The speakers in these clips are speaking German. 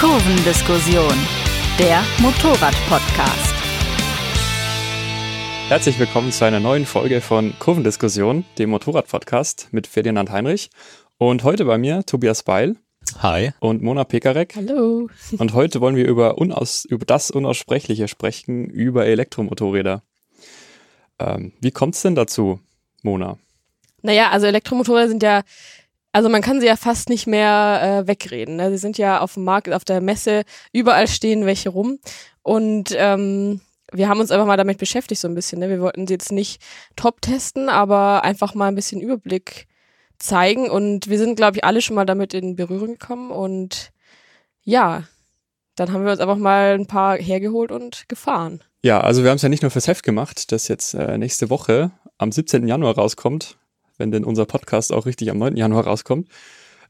Kurvendiskussion, der Motorrad-Podcast. Herzlich willkommen zu einer neuen Folge von Kurvendiskussion, dem Motorrad-Podcast mit Ferdinand Heinrich. Und heute bei mir Tobias Beil. Hi. Und Mona Pekarek. Hallo. Und heute wollen wir über, unaus, über das Unaussprechliche sprechen, über Elektromotorräder. Ähm, wie kommt es denn dazu, Mona? Naja, also Elektromotorräder sind ja, also man kann sie ja fast nicht mehr äh, wegreden. Ne? Sie sind ja auf dem Markt, auf der Messe, überall stehen welche rum. Und ähm, wir haben uns einfach mal damit beschäftigt so ein bisschen. Ne? Wir wollten sie jetzt nicht top testen, aber einfach mal ein bisschen Überblick zeigen. Und wir sind, glaube ich, alle schon mal damit in Berührung gekommen. Und ja, dann haben wir uns einfach mal ein paar hergeholt und gefahren. Ja, also wir haben es ja nicht nur fürs Heft gemacht, das jetzt äh, nächste Woche am 17. Januar rauskommt, wenn denn unser Podcast auch richtig am 9. Januar rauskommt.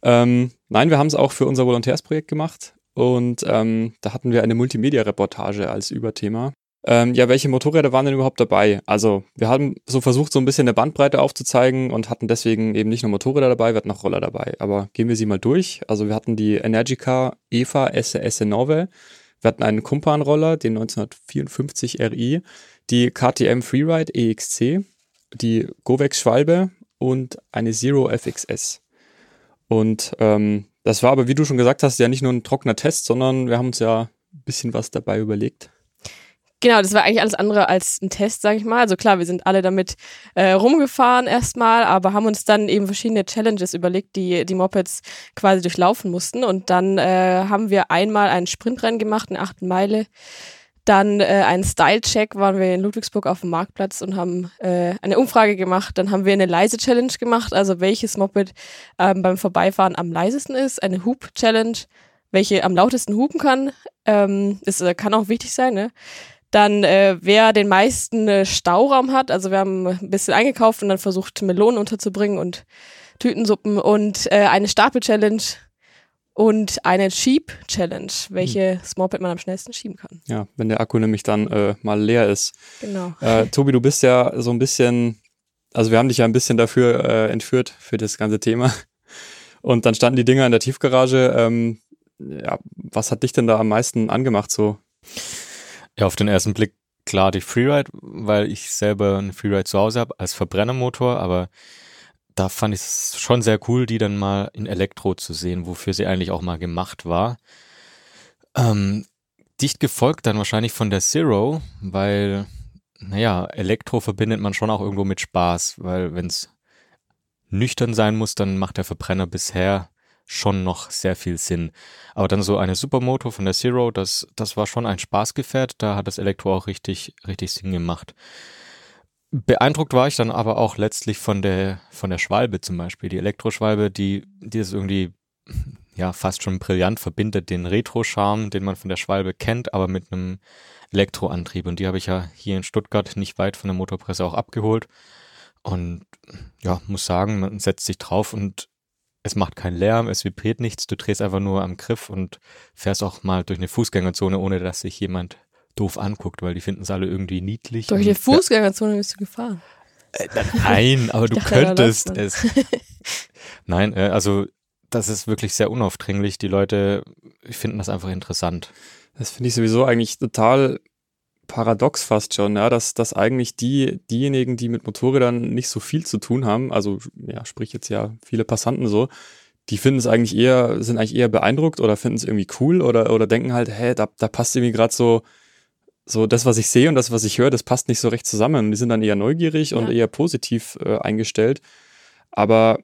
Ähm, nein, wir haben es auch für unser Volontärsprojekt gemacht und ähm, da hatten wir eine Multimedia-Reportage als Überthema. Ähm, ja, welche Motorräder waren denn überhaupt dabei? Also, wir haben so versucht, so ein bisschen eine Bandbreite aufzuzeigen und hatten deswegen eben nicht nur Motorräder dabei, wir hatten auch Roller dabei. Aber gehen wir sie mal durch. Also, wir hatten die Energica EVA SS 9. Wir hatten einen Kumpan-Roller, den 1954 RI, die KTM Freeride EXC, die Govex Schwalbe und eine Zero FXS. Und ähm, das war aber, wie du schon gesagt hast, ja nicht nur ein trockener Test, sondern wir haben uns ja ein bisschen was dabei überlegt. Genau, das war eigentlich alles andere als ein Test, sage ich mal. Also klar, wir sind alle damit äh, rumgefahren erstmal, aber haben uns dann eben verschiedene Challenges überlegt, die die Mopeds quasi durchlaufen mussten. Und dann äh, haben wir einmal einen Sprintrennen gemacht, eine achten Meile. Dann äh, einen Style-Check waren wir in Ludwigsburg auf dem Marktplatz und haben äh, eine Umfrage gemacht. Dann haben wir eine Leise-Challenge gemacht, also welches Moped ähm, beim Vorbeifahren am leisesten ist. Eine Hoop-Challenge, welche am lautesten hupen kann. Ähm, das äh, kann auch wichtig sein, ne? Dann, äh, wer den meisten äh, Stauraum hat, also wir haben ein bisschen eingekauft und dann versucht, Melonen unterzubringen und Tütensuppen und äh, eine Stapel-Challenge und eine Sheep-Challenge, welche hm. Moped man am schnellsten schieben kann. Ja, wenn der Akku nämlich dann äh, mal leer ist. Genau. Äh, Tobi, du bist ja so ein bisschen, also wir haben dich ja ein bisschen dafür äh, entführt, für das ganze Thema. Und dann standen die Dinger in der Tiefgarage. Ähm, ja, was hat dich denn da am meisten angemacht so? Ja, auf den ersten Blick klar die Freeride, weil ich selber einen Freeride zu Hause habe als Verbrennermotor, aber da fand ich es schon sehr cool, die dann mal in Elektro zu sehen, wofür sie eigentlich auch mal gemacht war. Ähm, dicht gefolgt dann wahrscheinlich von der Zero, weil, naja, Elektro verbindet man schon auch irgendwo mit Spaß, weil wenn es nüchtern sein muss, dann macht der Verbrenner bisher schon noch sehr viel Sinn. Aber dann so eine Supermoto von der Zero, das, das war schon ein Spaßgefährt. Da hat das Elektro auch richtig, richtig Sinn gemacht. Beeindruckt war ich dann aber auch letztlich von der, von der Schwalbe zum Beispiel. Die Elektroschwalbe, die, die ist irgendwie, ja, fast schon brillant verbindet den Retro-Charme, den man von der Schwalbe kennt, aber mit einem Elektroantrieb. Und die habe ich ja hier in Stuttgart nicht weit von der Motorpresse auch abgeholt. Und ja, muss sagen, man setzt sich drauf und es macht keinen Lärm, es vibriert nichts, du drehst einfach nur am Griff und fährst auch mal durch eine Fußgängerzone, ohne dass sich jemand doof anguckt, weil die finden es alle irgendwie niedlich. Durch eine Fußgängerzone bist du gefahren. Äh, nein, aber du dachte, könntest es. nein, äh, also das ist wirklich sehr unaufdringlich. Die Leute finden das einfach interessant. Das finde ich sowieso eigentlich total paradox fast schon, ja, dass, dass eigentlich die, diejenigen, die mit Motorrädern nicht so viel zu tun haben, also ja, sprich jetzt ja viele Passanten so, die finden es eigentlich eher, sind eigentlich eher beeindruckt oder finden es irgendwie cool oder, oder denken halt, hä, da, da passt irgendwie gerade so, so das, was ich sehe und das, was ich höre, das passt nicht so recht zusammen. Die sind dann eher neugierig ja. und eher positiv äh, eingestellt. Aber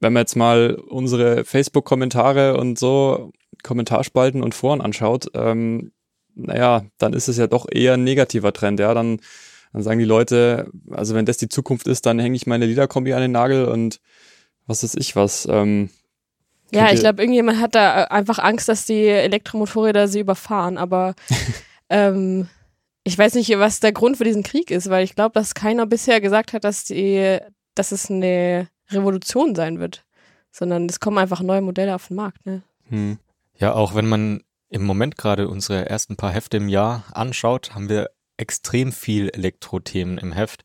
wenn man jetzt mal unsere Facebook-Kommentare und so, Kommentarspalten und Foren anschaut, ähm, naja, dann ist es ja doch eher ein negativer Trend, ja. Dann, dann sagen die Leute, also wenn das die Zukunft ist, dann hänge ich meine Liederkombi an den Nagel und was ist ich was. Ähm, ja, ich glaube, irgendjemand hat da äh, einfach Angst, dass die Elektromotorräder sie überfahren, aber ähm, ich weiß nicht, was der Grund für diesen Krieg ist, weil ich glaube, dass keiner bisher gesagt hat, dass die, dass es eine Revolution sein wird, sondern es kommen einfach neue Modelle auf den Markt, ne? Hm. Ja, auch wenn man im Moment gerade unsere ersten paar Hefte im Jahr anschaut, haben wir extrem viel Elektro-Themen im Heft.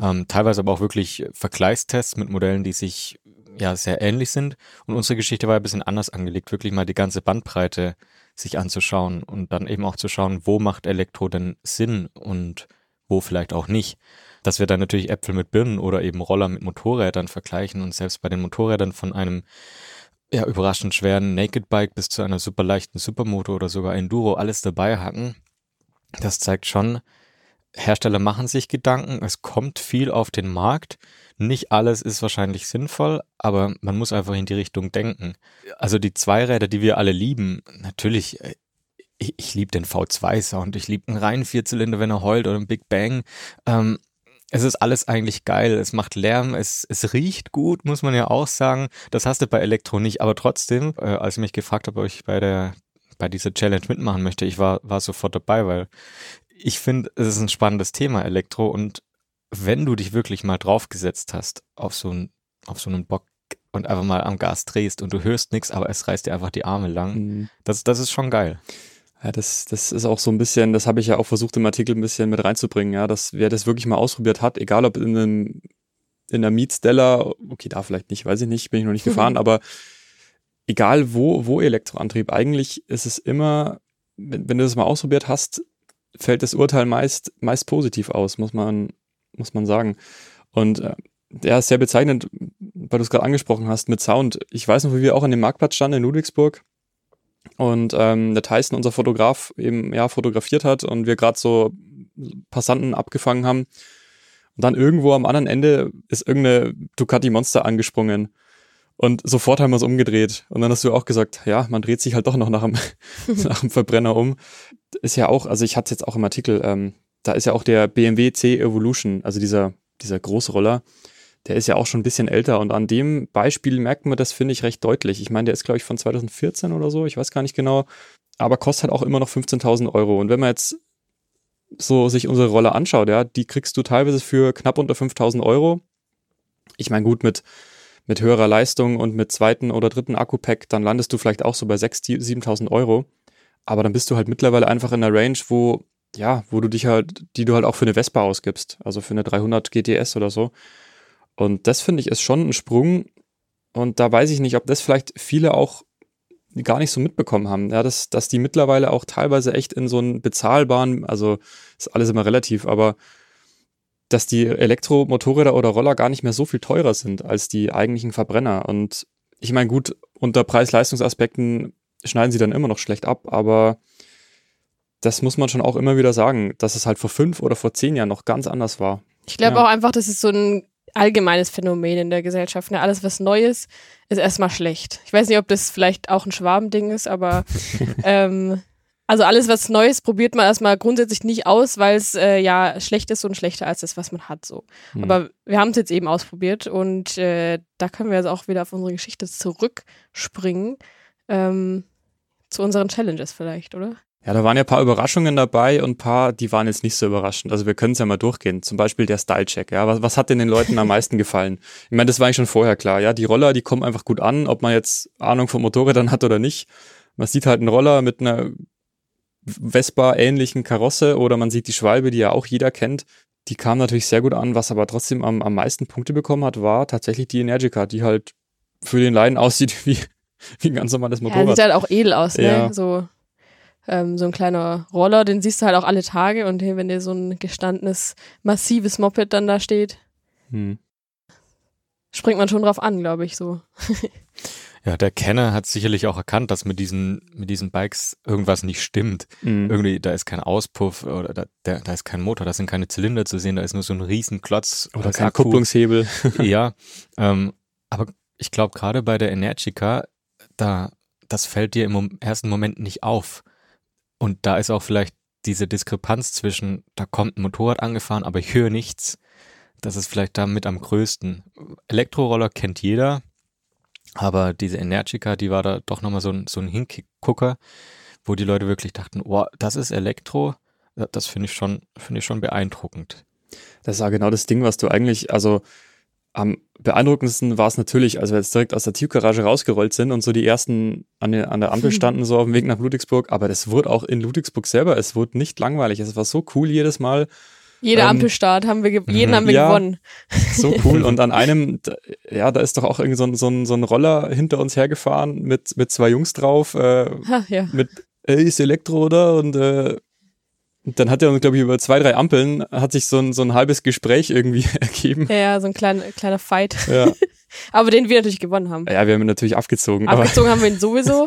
Ähm, teilweise aber auch wirklich Vergleichstests mit Modellen, die sich ja sehr ähnlich sind. Und unsere Geschichte war ein bisschen anders angelegt, wirklich mal die ganze Bandbreite sich anzuschauen und dann eben auch zu schauen, wo macht Elektro denn Sinn und wo vielleicht auch nicht. Dass wir dann natürlich Äpfel mit Birnen oder eben Roller mit Motorrädern vergleichen und selbst bei den Motorrädern von einem ja, überraschend schweren Naked Bike bis zu einer super leichten Supermoto oder sogar Enduro alles dabei hatten. Das zeigt schon, Hersteller machen sich Gedanken, es kommt viel auf den Markt. Nicht alles ist wahrscheinlich sinnvoll, aber man muss einfach in die Richtung denken. Also die Zweiräder, die wir alle lieben, natürlich, äh, ich, ich liebe den V2-Sound, ich liebe einen reinen Vierzylinder, wenn er heult oder einen Big Bang. Ähm, es ist alles eigentlich geil, es macht Lärm, es, es riecht gut, muss man ja auch sagen. Das hast du bei Elektro nicht, aber trotzdem, äh, als ich mich gefragt habe, ob ich bei der bei dieser Challenge mitmachen möchte, ich war, war sofort dabei, weil ich finde, es ist ein spannendes Thema, Elektro. Und wenn du dich wirklich mal draufgesetzt hast auf so, ein, auf so einen Bock und einfach mal am Gas drehst und du hörst nichts, aber es reißt dir einfach die Arme lang, mhm. das, das ist schon geil. Ja, das, das ist auch so ein bisschen, das habe ich ja auch versucht im Artikel ein bisschen mit reinzubringen, ja, dass wer das wirklich mal ausprobiert hat, egal ob in einem in der Mietstella, okay, da vielleicht nicht, weiß ich nicht, bin ich noch nicht gefahren, aber egal wo, wo Elektroantrieb, eigentlich ist es immer, wenn, wenn du das mal ausprobiert hast, fällt das Urteil meist, meist positiv aus, muss man, muss man sagen. Und äh, ja, sehr bezeichnend, weil du es gerade angesprochen hast mit Sound. Ich weiß noch, wie wir auch an dem Marktplatz standen in Ludwigsburg und ähm, der Tyson, unser Fotograf, eben ja fotografiert hat und wir gerade so Passanten abgefangen haben. Und dann irgendwo am anderen Ende ist irgendeine Ducati Monster angesprungen. Und sofort haben wir es umgedreht. Und dann hast du auch gesagt, ja, man dreht sich halt doch noch nach dem, nach dem Verbrenner um. Ist ja auch, also ich hatte es jetzt auch im Artikel, ähm, da ist ja auch der BMW C Evolution, also dieser, dieser Großroller, der ist ja auch schon ein bisschen älter. Und an dem Beispiel merkt man das, finde ich, recht deutlich. Ich meine, der ist, glaube ich, von 2014 oder so, ich weiß gar nicht genau. Aber kostet halt auch immer noch 15.000 Euro. Und wenn man jetzt so sich unsere Roller anschaut, ja, die kriegst du teilweise für knapp unter 5.000 Euro. Ich meine, gut, mit mit höherer Leistung und mit zweiten oder dritten Akku-Pack, dann landest du vielleicht auch so bei 6.000, 7.000 Euro. Aber dann bist du halt mittlerweile einfach in der Range, wo, ja, wo du dich halt, die du halt auch für eine Vespa ausgibst. Also für eine 300 GTS oder so. Und das finde ich ist schon ein Sprung. Und da weiß ich nicht, ob das vielleicht viele auch gar nicht so mitbekommen haben, ja, dass, dass die mittlerweile auch teilweise echt in so einen bezahlbaren, also ist alles immer relativ, aber dass die Elektromotorräder oder Roller gar nicht mehr so viel teurer sind als die eigentlichen Verbrenner. Und ich meine, gut, unter Preis-Leistungsaspekten schneiden sie dann immer noch schlecht ab, aber das muss man schon auch immer wieder sagen, dass es halt vor fünf oder vor zehn Jahren noch ganz anders war. Ich glaube ja. auch einfach, das ist so ein allgemeines Phänomen in der Gesellschaft. Ne? Alles, was Neues, ist erstmal schlecht. Ich weiß nicht, ob das vielleicht auch ein Schwabending ist, aber ähm, also alles, was Neues, probiert man erstmal grundsätzlich nicht aus, weil es äh, ja schlecht ist und schlechter als das, was man hat. So. Mhm. Aber wir haben es jetzt eben ausprobiert und äh, da können wir jetzt auch wieder auf unsere Geschichte zurückspringen. Ähm, zu unseren Challenges vielleicht, oder? Ja, da waren ja ein paar Überraschungen dabei und ein paar, die waren jetzt nicht so überraschend. Also wir können es ja mal durchgehen. Zum Beispiel der Style-Check. Ja, was, was hat denn den Leuten am meisten gefallen? Ich meine, das war eigentlich schon vorher klar. Ja, die Roller, die kommen einfach gut an, ob man jetzt Ahnung vom Motorrädern hat oder nicht. Man sieht halt einen Roller mit einer Vespa-ähnlichen Karosse oder man sieht die Schwalbe, die ja auch jeder kennt. Die kam natürlich sehr gut an, was aber trotzdem am, am meisten Punkte bekommen hat, war tatsächlich die Energica, die halt für den Leiden aussieht wie, wie ein ganz normales Motorrad. Ja, sieht halt auch edel aus, ne? Ja. So, ähm, so ein kleiner Roller, den siehst du halt auch alle Tage und hier, wenn dir so ein gestandenes, massives Moped dann da steht, hm. springt man schon drauf an, glaube ich, so. Ja, der Kenner hat sicherlich auch erkannt, dass mit diesen, mit diesen Bikes irgendwas nicht stimmt. Mhm. Irgendwie, da ist kein Auspuff oder da, da, da ist kein Motor, da sind keine Zylinder zu sehen, da ist nur so ein Riesenklotz. Oder kein Akku. Kupplungshebel. ja, ähm, aber ich glaube gerade bei der Energica, da, das fällt dir im ersten Moment nicht auf. Und da ist auch vielleicht diese Diskrepanz zwischen, da kommt ein Motorrad angefahren, aber ich höre nichts. Das ist vielleicht damit am größten. Elektroroller kennt jeder, aber diese Energica, die war da doch nochmal so ein, so ein Hingucker, wo die Leute wirklich dachten, oh, das ist Elektro. Das finde ich schon, finde ich schon beeindruckend. Das ist ja genau das Ding, was du eigentlich, also am beeindruckendsten war es natürlich, als wir jetzt direkt aus der Tiefgarage rausgerollt sind und so die ersten an der, an der Ampel standen, so auf dem Weg nach Ludwigsburg. Aber das wurde auch in Ludwigsburg selber, es wurde nicht langweilig. Es war so cool jedes Mal. Jeder Ähm, Ampelstart haben wir, ge jeden mhm. haben wir Ja. gewonnen. So cool. Und an einem, ja, da ist doch auch irgendwie so ein, so ein, so ein Roller hinter uns hergefahren mit, mit zwei Jungs drauf, äh, Ha, ja. mit, ey, ist Elektro, oder? Und, äh, dann hat er uns, glaube ich, über zwei, drei Ampeln hat sich so ein, so ein halbes Gespräch irgendwie ergeben. ja, ja, so ein kleiner, kleiner Fight. Ja. Aber den wir natürlich gewonnen haben. ja, wir haben ihn natürlich abgezogen. Aber Abgezogen haben wir ihn sowieso.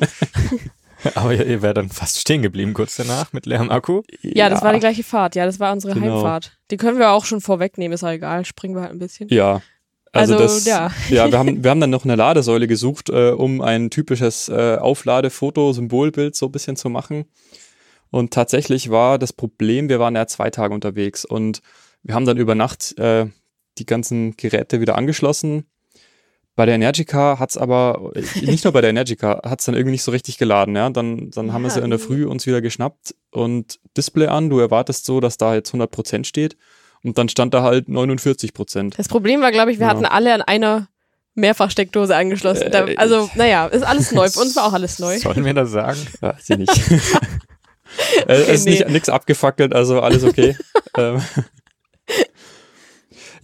Aber ihr, wärt dann fast stehen geblieben kurz danach mit leerem Akku. Ja, das war die gleiche Fahrt. Ja, das war unsere Genau. Heimfahrt. Die können wir auch schon vorwegnehmen, ist auch egal. Springen wir halt ein bisschen. Ja. Also, Also, das, ja. ja, wir haben, wir haben dann noch eine Ladesäule gesucht, äh, um ein typisches äh, Aufladefoto, Symbolbild so ein bisschen zu machen. Und tatsächlich war das Problem, wir waren ja zwei Tage unterwegs und wir haben dann über Nacht äh, die ganzen Geräte wieder angeschlossen. Bei der Energica hat's aber, nicht nur bei der Energica, hat's dann irgendwie nicht so richtig geladen. Ja? Dann, dann haben wir Ja, sie in der. Früh uns wieder geschnappt und Display an. Du erwartest so, dass da jetzt 100% steht. Und dann stand da halt 49%. Das Problem war, glaube ich, wir Ja. hatten alle an einer Mehrfachsteckdose angeschlossen. Da, Äh, also, naja, ist alles neu. Für uns war auch alles neu. Sollen wir das sagen? Weiß ich nicht. äh, es ist nee. nicht nichts abgefackelt, also alles okay. ähm.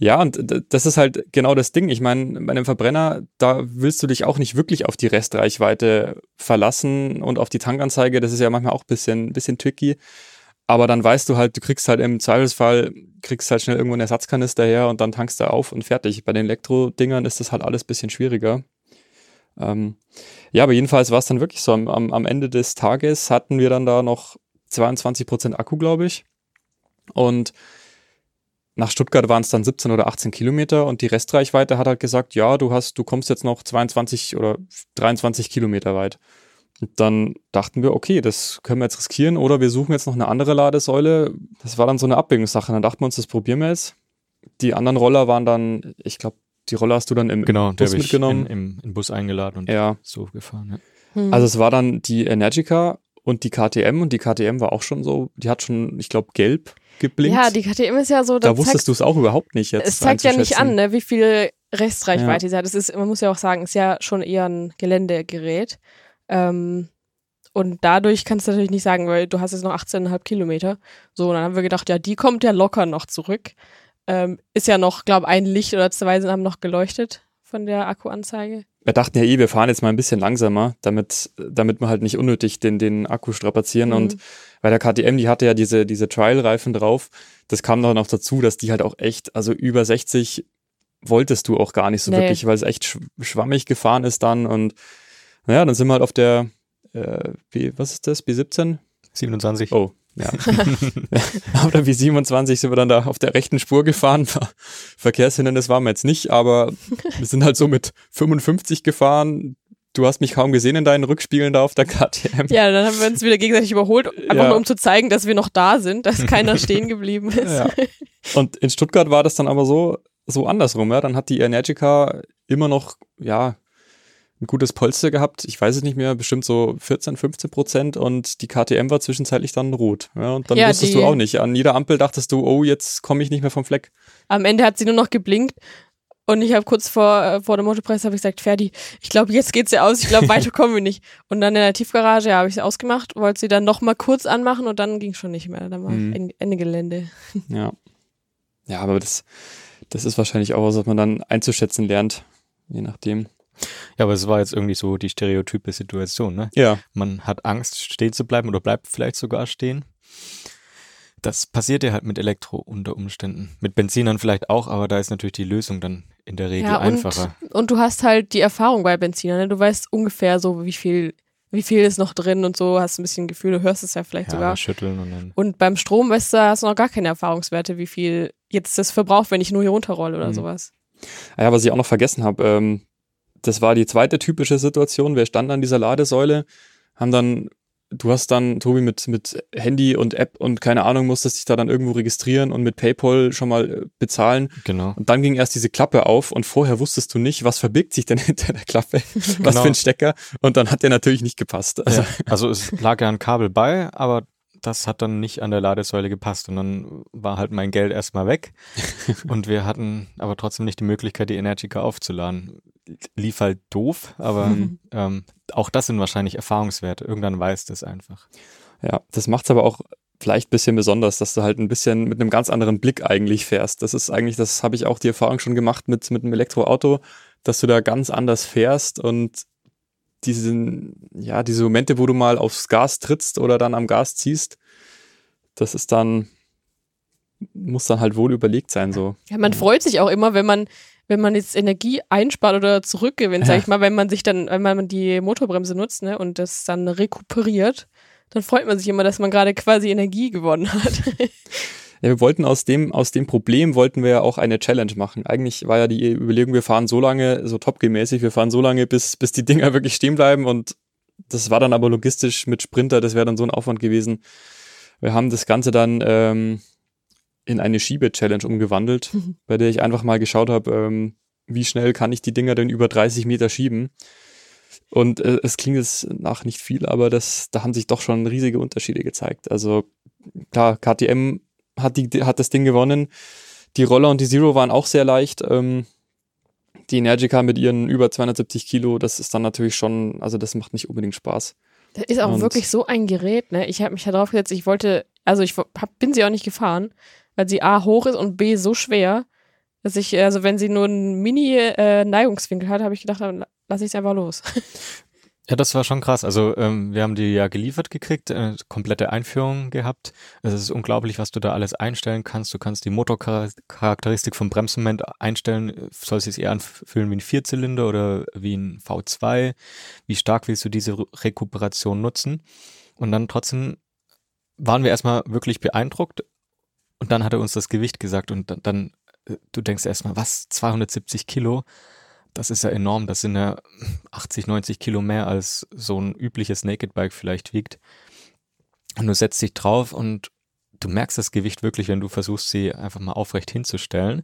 Ja, und das ist halt genau das Ding. Ich meine, bei einem Verbrenner, da willst du dich auch nicht wirklich auf die Restreichweite verlassen und auf die Tankanzeige. Das ist ja manchmal auch ein bisschen, bisschen tricky. Aber dann weißt du halt, du kriegst halt im Zweifelsfall, kriegst halt schnell irgendwo einen Ersatzkanister her und dann tankst du auf und fertig. Bei den Elektro-Dingern ist das halt alles ein bisschen schwieriger. Ähm, ja, aber jedenfalls war es dann wirklich so. Am, am, am Ende des Tages hatten wir dann da noch 22% Akku, glaube ich. Und nach Stuttgart waren es dann 17 oder 18 Kilometer und die Restreichweite hat halt gesagt, ja, du hast, du kommst jetzt noch 22 oder 23 Kilometer weit. Und dann dachten wir, okay, das können wir jetzt riskieren oder wir suchen jetzt noch eine andere Ladesäule. Das war dann so eine Abwägungssache. Dann dachten wir uns, das probieren wir jetzt. Die anderen Roller waren dann, ich glaube, die Roller hast du dann im Genau, Bus mitgenommen. im, im Bus eingeladen und ja, so gefahren. Ja. Hm. also es war dann die Energica und die KTM und die KTM war auch schon so, die hat schon, ich glaube, gelb geblinkt. ja, die KTM ist ja so, da wusstest du es auch überhaupt nicht jetzt. es zeigt ja nicht an, ne, wie viel Restreichweite sie hat. Das ist, man muss ja auch sagen, ist ja schon eher ein Geländegerät. Ähm, und dadurch kannst du natürlich nicht sagen, weil du hast jetzt noch 18,5 Kilometer. So, und dann haben wir gedacht, ja, die kommt ja locker noch zurück. Ähm, ist ja noch, glaube ein Licht oder zwei sind, haben noch geleuchtet von der Akkuanzeige. Wir dachten ja eh, wir fahren jetzt mal ein bisschen langsamer, damit, damit wir halt nicht unnötig den, den Akku strapazieren. Mhm. Und bei der KTM, die hatte ja diese, diese Trial-Reifen drauf. Das kam dann noch dazu, dass die halt auch echt, also über 60 wolltest du auch gar nicht so Nee. wirklich, weil es echt sch schwammig gefahren ist dann. Und naja, dann sind wir halt auf der, äh, B, was ist das, B17? 27. Oh, ja. auf der B27 sind wir dann da auf der rechten Spur gefahren. Verkehrshindernis waren wir jetzt nicht, aber wir sind halt so mit 55 gefahren. Du hast mich kaum gesehen in deinen Rückspiegeln da auf der KTM. Ja, dann haben wir uns wieder gegenseitig überholt, einfach Ja. nur um zu zeigen, dass wir noch da sind, dass keiner stehen geblieben ist. Ja. Und in Stuttgart war das dann aber so, so andersrum. Ja? Dann hat die Energica immer noch, ja, ein gutes Polster gehabt. Ich weiß es nicht mehr, bestimmt so 14, 15 Prozent. Und die KTM war zwischenzeitlich dann rot. Ja? Und dann Ja, wusstest du auch nicht. An jeder Ampel dachtest du, oh, jetzt komme ich nicht mehr vom Fleck. Am Ende hat sie nur noch geblinkt und ich habe kurz vor, äh, vor dem Motopreis habe ich gesagt, Ferdi, ich glaube, jetzt geht's ja aus, ich glaube, weiter kommen wir nicht. Und dann in der Tiefgarage ja, habe ich sie ausgemacht, wollte sie dann noch mal kurz anmachen und dann ging schon nicht mehr. Dann war Mhm. Ende- Ende Gelände. Ja. Ja, aber das, das ist wahrscheinlich auch was, was man dann einzuschätzen lernt. Je nachdem. Ja, aber es war jetzt irgendwie so die stereotype Situation, ne? Ja. Man hat Angst, stehen zu bleiben oder bleibt vielleicht sogar stehen. Das passiert ja halt mit Elektro unter Umständen. Mit Benzinern vielleicht auch, aber da ist natürlich die Lösung dann in der Regel Ja, und, einfacher. und du hast halt die Erfahrung bei Benziner, ne? Du weißt ungefähr so, wie viel, wie viel ist noch drin und so, hast ein bisschen Gefühl, du hörst es ja vielleicht Ja, sogar. schütteln und dann. Und beim Strom, weißt du, hast du noch gar keine Erfahrungswerte, wie viel jetzt das verbraucht, wenn ich nur hier runterrolle oder Mhm. sowas. Ja, was ich auch noch vergessen habe, ähm, das war die zweite typische Situation. Wir standen an dieser Ladesäule, haben dann, du hast dann, Tobi, mit, mit Handy und App und keine Ahnung, musstest dich da dann irgendwo registrieren und mit PayPal schon mal äh, bezahlen. Genau. Und dann ging erst diese Klappe auf und vorher wusstest du nicht, was verbirgt sich denn hinter der Klappe, was Genau. für ein Stecker. Und dann hat der natürlich nicht gepasst. Also, Ja, also es lag ja ein Kabel bei, aber das hat dann nicht an der Ladesäule gepasst und dann war halt mein Geld erstmal weg und wir hatten aber trotzdem nicht die Möglichkeit, die Energica aufzuladen. Lief halt doof, aber Mhm. ähm, auch das sind wahrscheinlich Erfahrungswerte. Irgendwann weiß das einfach. Ja, das macht's aber auch vielleicht ein bisschen besonders, dass du halt ein bisschen mit einem ganz anderen Blick eigentlich fährst. Das ist eigentlich, das habe ich auch die Erfahrung schon gemacht mit, mit einem Elektroauto, dass du da ganz anders fährst und diesen, ja, diese Momente, wo du mal aufs Gas trittst oder dann am Gas ziehst, das ist dann, muss dann halt wohl überlegt sein, so. Ja, man freut sich auch immer, wenn man, wenn man jetzt Energie einspart oder zurückgewinnt, sag ich mal, wenn man sich dann, wenn man die Motorbremse nutzt, ne, und das dann rekuperiert, dann freut man sich immer, dass man gerade quasi Energie gewonnen hat. Ja, wir wollten aus dem, aus dem Problem wollten wir ja auch eine Challenge machen. Eigentlich war ja die Überlegung, wir fahren so lange, so topgemäßig, wir fahren so lange, bis, bis die Dinger wirklich stehen bleiben und das war dann aber logistisch mit Sprinter, das wäre dann so ein Aufwand gewesen. Wir haben das Ganze dann ähm, in eine Schiebe-Challenge umgewandelt, mhm. bei der ich einfach mal geschaut habe, ähm, wie schnell kann ich die Dinger denn über 30 Meter schieben. Und äh, es klingt jetzt nach nicht viel, aber das, da haben sich doch schon riesige Unterschiede gezeigt. Also klar, KTM hat, die, hat das Ding gewonnen. Die Roller und die Zero waren auch sehr leicht. Ähm, die Energica mit ihren über 270 Kilo, das ist dann natürlich schon, also das macht nicht unbedingt Spaß. Das ist auch und wirklich so ein Gerät, ne? Ich habe mich da drauf gesetzt, ich wollte, also ich hab, bin sie auch nicht gefahren, weil sie A hoch ist und B so schwer, dass ich, also wenn sie nur einen Mini-Neigungswinkel äh, hat, habe ich gedacht, dann lasse ich es einfach los. Ja, das war schon krass. Also ähm, wir haben die ja geliefert gekriegt, äh, komplette Einführung gehabt. Es ist unglaublich, was du da alles einstellen kannst. Du kannst die Motorcharakteristik vom Bremsmoment einstellen. Soll es sich eher anfühlen wie ein Vierzylinder oder wie ein V2? Wie stark willst du diese Rekuperation nutzen? Und dann trotzdem waren wir erstmal wirklich beeindruckt. Und dann hat er uns das Gewicht gesagt und dann, dann äh, du denkst erstmal, was, 270 Kilo? Das ist ja enorm. Das sind ja 80, 90 Kilo mehr als so ein übliches Naked Bike vielleicht wiegt. Und du setzt dich drauf und du merkst das Gewicht wirklich, wenn du versuchst, sie einfach mal aufrecht hinzustellen.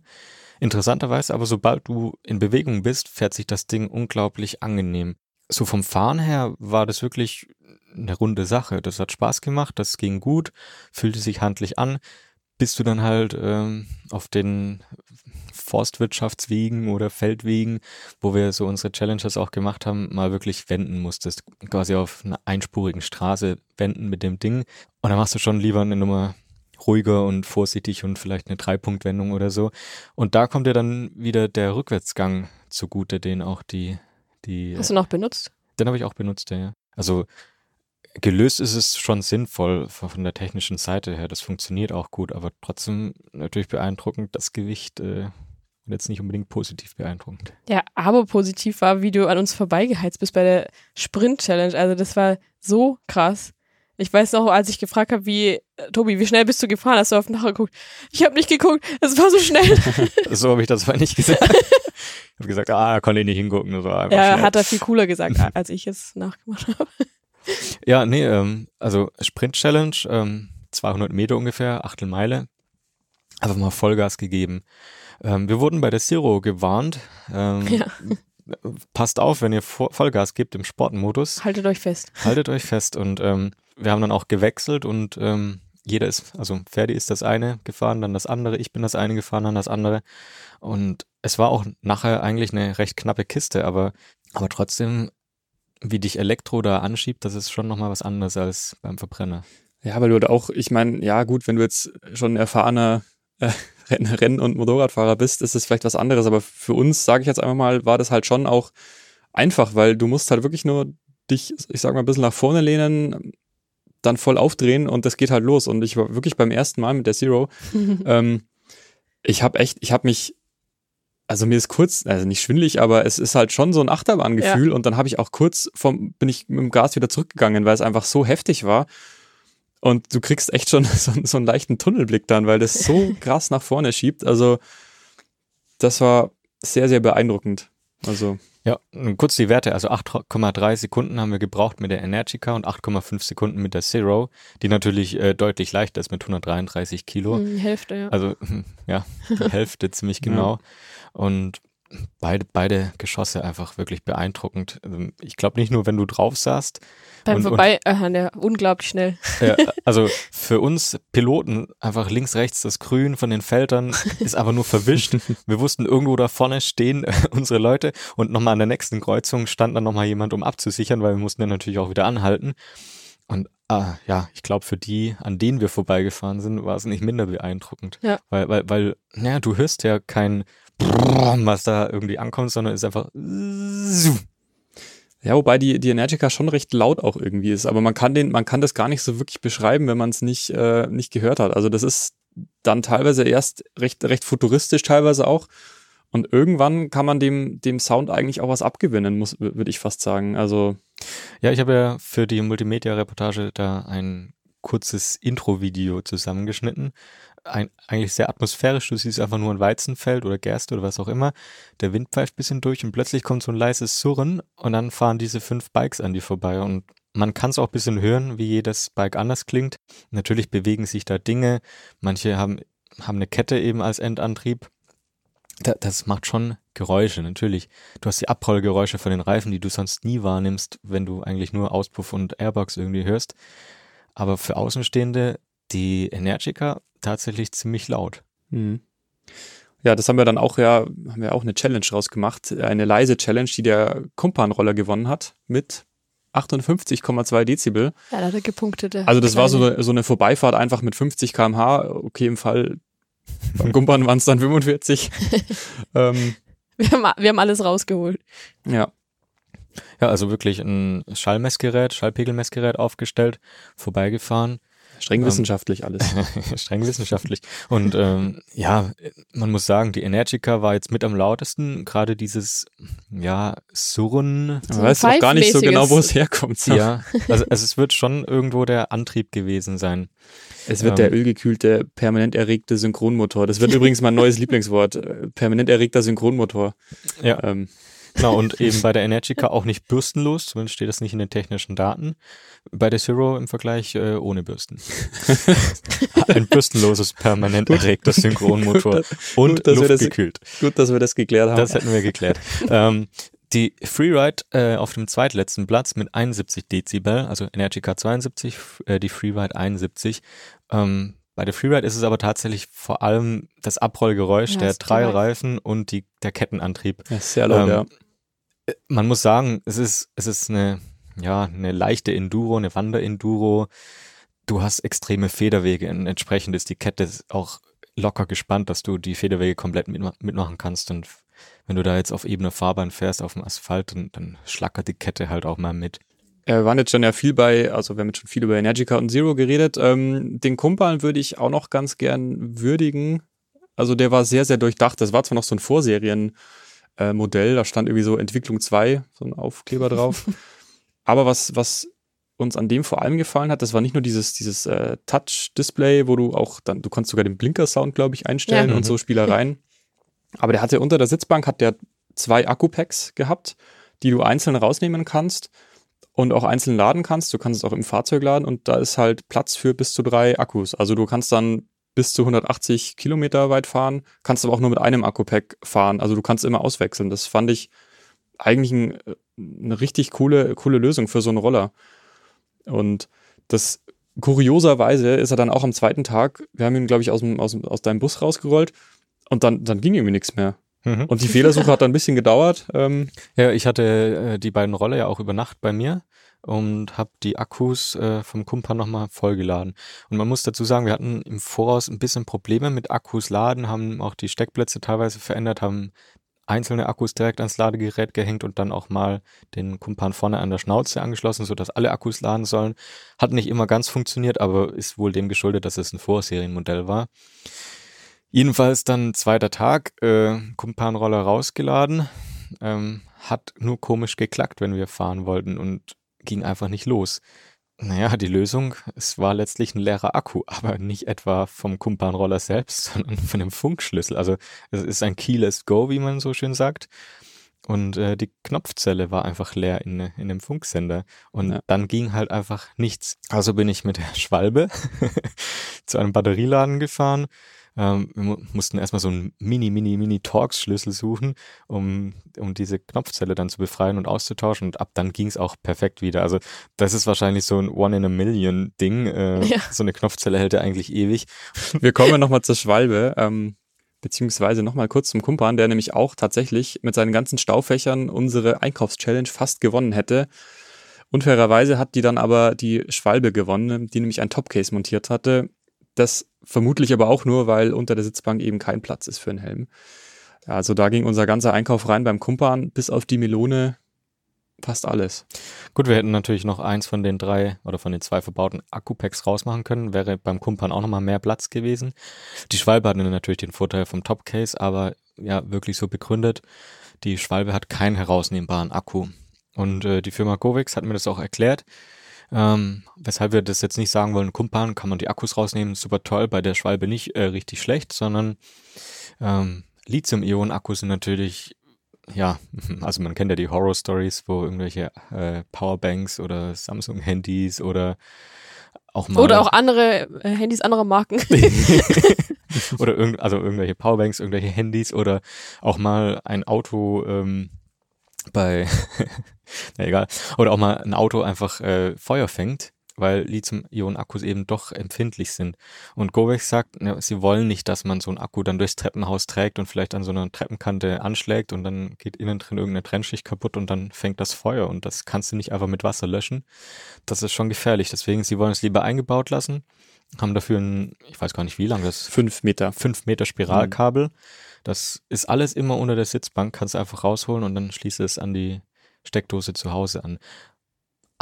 Interessanterweise aber, sobald du in Bewegung bist, fährt sich das Ding unglaublich angenehm. So vom Fahren her war das wirklich eine runde Sache. Das hat Spaß gemacht, das ging gut, fühlte sich handlich an bis du dann halt ähm, auf den Forstwirtschaftswegen oder Feldwegen, wo wir so unsere Challenges auch gemacht haben, mal wirklich wenden musstest. Quasi auf einer einspurigen Straße wenden mit dem Ding. Und dann machst du schon lieber eine Nummer ruhiger und vorsichtig und vielleicht eine Dreipunktwendung oder so. Und da kommt dir dann wieder der Rückwärtsgang zugute, den auch die, die. Hast du noch benutzt? Den habe ich auch benutzt, ja. Also gelöst ist es schon sinnvoll von der technischen Seite her. Das funktioniert auch gut, aber trotzdem natürlich beeindruckend das Gewicht äh, jetzt nicht unbedingt positiv beeindruckend. Ja, aber positiv war, wie du an uns vorbeigeheizt bist bei der Sprint-Challenge. Also das war so krass. Ich weiß noch, als ich gefragt habe, wie, äh, Tobi, wie schnell bist du gefahren? Hast du auf den Nachher geguckt? Ich habe nicht geguckt, es war so schnell. so habe ich das zwar nicht gesagt. ich habe gesagt, ah, konnte ich nicht hingucken. Das war ja, schnell. hat er viel cooler gesagt, als ich es nachgemacht habe. Ja, nee, ähm, also Sprint Challenge, ähm, 200 Meter ungefähr, Achtelmeile. Einfach mal Vollgas gegeben. Ähm, wir wurden bei der Zero gewarnt. Ähm, ja. Passt auf, wenn ihr Vollgas gebt im Sportmodus. Haltet euch fest. Haltet euch fest. Und ähm, wir haben dann auch gewechselt und ähm, jeder ist, also Ferdi ist das eine gefahren, dann das andere, ich bin das eine gefahren, dann das andere. Und es war auch nachher eigentlich eine recht knappe Kiste, aber, aber trotzdem wie dich Elektro da anschiebt, das ist schon nochmal was anderes als beim Verbrenner. Ja, weil du auch, ich meine, ja gut, wenn du jetzt schon erfahrener äh, Renn- und Motorradfahrer bist, ist das vielleicht was anderes. Aber für uns, sage ich jetzt einfach mal, war das halt schon auch einfach, weil du musst halt wirklich nur dich, ich sag mal, ein bisschen nach vorne lehnen, dann voll aufdrehen und das geht halt los. Und ich war wirklich beim ersten Mal mit der Zero. ähm, ich habe echt, ich habe mich also mir ist kurz, also nicht schwindlig, aber es ist halt schon so ein Achterbahngefühl ja. und dann habe ich auch kurz vom, bin ich mit dem Gas wieder zurückgegangen, weil es einfach so heftig war. Und du kriegst echt schon so, so einen leichten Tunnelblick dann, weil das so krass nach vorne schiebt. Also das war sehr, sehr beeindruckend. Also. Ja, kurz die Werte. Also 8,3 Sekunden haben wir gebraucht mit der Energica und 8,5 Sekunden mit der Zero, die natürlich äh, deutlich leichter ist mit 133 Kilo. Die hm, Hälfte, ja. Also, ja, die Hälfte ziemlich genau. Ja. Und beide, beide Geschosse einfach wirklich beeindruckend. Also, ich glaube nicht nur, wenn du drauf saßt. Beim und, Vorbei, und, äh, ja, unglaublich schnell. Ja, also für uns Piloten einfach links, rechts das Grün von den Feldern ist aber nur verwischt. Wir wussten, irgendwo da vorne stehen unsere Leute und nochmal an der nächsten Kreuzung stand dann nochmal jemand, um abzusichern, weil wir mussten dann natürlich auch wieder anhalten. Und ah, ja, ich glaube, für die, an denen wir vorbeigefahren sind, war es nicht minder beeindruckend. Ja. Weil, weil, weil, naja, du hörst ja kein was da irgendwie ankommt, sondern ist einfach Ja, wobei die, die Energica schon recht laut auch irgendwie ist, aber man kann den, man kann das gar nicht so wirklich beschreiben, wenn man es nicht, äh, nicht gehört hat. Also das ist dann teilweise erst recht, recht futuristisch teilweise auch. Und irgendwann kann man dem, dem Sound eigentlich auch was abgewinnen, muss, würde ich fast sagen. Also. Ja, ich habe ja für die Multimedia-Reportage da ein kurzes Intro-Video zusammengeschnitten. Ein, eigentlich sehr atmosphärisch. Du siehst einfach nur ein Weizenfeld oder Gerste oder was auch immer. Der Wind pfeift bisschen durch und plötzlich kommt so ein leises Surren und dann fahren diese fünf Bikes an dir vorbei und man kann es auch bisschen hören, wie jedes Bike anders klingt. Natürlich bewegen sich da Dinge. Manche haben, haben eine Kette eben als Endantrieb. Da, das macht schon Geräusche, natürlich. Du hast die Abrollgeräusche von den Reifen, die du sonst nie wahrnimmst, wenn du eigentlich nur Auspuff und Airbox irgendwie hörst. Aber für Außenstehende, die Energica tatsächlich ziemlich laut. Mhm. Ja, das haben wir dann auch ja, haben wir auch eine Challenge rausgemacht. Eine leise Challenge, die der Kumpan-Roller gewonnen hat mit 58,2 Dezibel. Ja, da hat er gepunktet. Also das war Kleine. so, so eine Vorbeifahrt einfach mit 50 km/h. Okay, im Fall beim Kumpan waren es dann 45. ähm, Wir haben, wir haben alles rausgeholt. ja, Ja, also wirklich ein Schallmessgerät, Schallpegelmessgerät aufgestellt, vorbeigefahren. Streng Ähm, wissenschaftlich alles. Streng wissenschaftlich. Und ähm, ja, man muss sagen, die Energica war jetzt mit am lautesten. Gerade dieses, ja, Surren. Man weiß auch gar nicht so genau, wo es herkommt. Ja, also, also es wird schon irgendwo der Antrieb gewesen sein. Es wird Ähm. der ölgekühlte, permanent erregte Synchronmotor. Das wird übrigens mein neues Lieblingswort. äh, Permanent erregter Synchronmotor. Ja. Ähm, Genau, und eben bei der Energica auch nicht bürstenlos, zumindest steht das nicht in den technischen Daten. Bei der Zero im Vergleich äh, ohne Bürsten. Ein bürstenloses, permanent erregter Synchronmotor Gut, und gut, wir das- luftgekühlt. gut, dass wir das geklärt haben. Das hätten wir geklärt. ähm, die Freeride äh, auf dem zweitletzten Platz mit 71 Dezibel, also Energica 72, f- äh, die Freeride 71. Ähm, bei der Freeride ist es aber tatsächlich vor allem das Abrollgeräusch Ja, der. Reifen und die, der Kettenantrieb. ja, sehr laut, Ähm, ja. Man muss sagen, es ist, es ist eine, ja, eine leichte Enduro, eine Wander-Enduro. Du hast extreme Federwege und entsprechend ist die Kette auch locker gespannt, dass du die Federwege komplett mitma mitmachen kannst. Und wenn du da jetzt auf ebener Fahrbahn fährst, auf dem Asphalt, dann, dann schlackert die Kette halt auch mal mit. Ja, wir waren jetzt schon ja viel bei, also wir haben jetzt schon viel über Energica und Zero geredet. Ähm, den Kumpan würde ich auch noch ganz gern würdigen. Also der war sehr, sehr durchdacht. Das war zwar noch so ein Vorserien äh, da stand irgendwie so Entwicklung 2, so ein Aufkleber drauf. Aber was, was uns an dem vor allem gefallen hat, das war nicht nur dieses, dieses äh, Touch-Display, wo du auch dann, du konntest sogar den Blinker-Sound, glaube ich, einstellen Ja. und so Spielereien. Aber der hatte unter der Sitzbank hat der zwei Akku-Packs gehabt, die du einzeln rausnehmen kannst und auch einzeln laden kannst. Du kannst es auch im Fahrzeug laden und da ist halt Platz für bis zu drei Akkus. Also du kannst dann bis zu 180 Kilometer weit fahren, kannst aber auch nur mit einem Akku-Pack fahren. Also du kannst immer auswechseln. Das fand ich eigentlich ein, eine richtig coole, coole Lösung für so einen Roller. Und das kurioserweise ist er dann auch am zweiten Tag, wir haben ihn, glaube ich, aus, dem, aus, aus deinem Bus rausgerollt und dann, dann ging irgendwie nichts mehr. Mhm. Und die Fehlersuche hat dann ein bisschen gedauert. Ähm, Ja, ich hatte äh, die beiden Roller ja auch über Nacht bei mir und habe die Akkus äh, vom Kumpan nochmal vollgeladen. Und man muss dazu sagen, wir hatten im Voraus ein bisschen Probleme mit Akkus laden, haben auch die Steckplätze teilweise verändert, haben einzelne Akkus direkt ans Ladegerät gehängt und dann auch mal den Kumpan vorne an der Schnauze angeschlossen, sodass alle Akkus laden sollen. Hat nicht immer ganz funktioniert, aber ist wohl dem geschuldet, dass es ein Vorserienmodell war. Jedenfalls dann zweiter Tag, äh, Kumpan-Roller rausgeladen, ähm, hat nur komisch geklackt, wenn wir fahren wollten und ging einfach nicht los. Naja, die Lösung, es war letztlich ein leerer Akku, aber nicht etwa vom Kumpan-Roller selbst, sondern von dem Funkschlüssel. Also es ist ein Keyless Go, wie man so schön sagt. Und äh, die Knopfzelle war einfach leer in, in dem Funksender. Und Ja. dann ging halt einfach nichts. Also bin ich mit der Schwalbe zu einem Batterieladen gefahren. Ähm, wir mu mussten erstmal so einen mini, mini, mini Torx-Schlüssel suchen, um, um diese Knopfzelle dann zu befreien und auszutauschen. Und ab dann ging es auch perfekt wieder. Also das ist wahrscheinlich so ein One-in-a-Million-Ding. Äh, Ja. So eine Knopfzelle hält ja eigentlich ewig. Wir kommen nochmal zur Schwalbe, ähm, beziehungsweise nochmal kurz zum Kumpan, der nämlich auch tatsächlich mit seinen ganzen Staufächern unsere Einkaufschallenge fast gewonnen hätte. Unfairerweise hat die dann aber die Schwalbe gewonnen, die nämlich ein Topcase montiert hatte. Das vermutlich aber auch nur, weil unter der Sitzbank eben kein Platz ist für einen Helm. Also da ging unser ganzer Einkauf rein beim Kumpan, bis auf die Melone fast alles. Gut, wir hätten natürlich noch eins von den drei oder von den zwei verbauten Akku-Packs rausmachen können. Wäre beim Kumpan auch nochmal mehr Platz gewesen. Die Schwalbe hatte natürlich den Vorteil vom Top-Case, aber ja, wirklich so begründet. Die Schwalbe hat keinen herausnehmbaren Akku. Und äh, die Firma Govix hat mir das auch erklärt. Ähm, weshalb wir das jetzt nicht sagen wollen, Kumpan kann man die Akkus rausnehmen, super toll, bei der Schwalbe nicht äh, richtig schlecht, sondern ähm, Lithium-Ionen-Akkus sind natürlich, ja, also man kennt ja die Horror-Stories, wo irgendwelche äh, Powerbanks oder Samsung-Handys oder auch mal. Oder auch andere äh, Handys anderer Marken. oder irgend, also irgendwelche Powerbanks, irgendwelche Handys oder auch mal ein Auto ähm, bei, na egal, oder auch mal ein Auto einfach äh, Feuer fängt, weil Lithium-Ionen-Akkus eben doch empfindlich sind. Und Govex sagt, ja, sie wollen nicht, dass man so einen Akku dann durchs Treppenhaus trägt und vielleicht an so einer Treppenkante anschlägt und dann geht innen drin irgendeine Trennschicht kaputt und dann fängt das Feuer und das kannst du nicht einfach mit Wasser löschen. Das ist schon gefährlich. Deswegen, sie wollen es lieber eingebaut lassen, haben dafür ein, ich weiß gar nicht wie lang das, Fünf Meter. fünf Meter Spiralkabel. Mhm. Das ist alles immer unter der Sitzbank, kannst du einfach rausholen und dann schließt es an die Steckdose zu Hause an.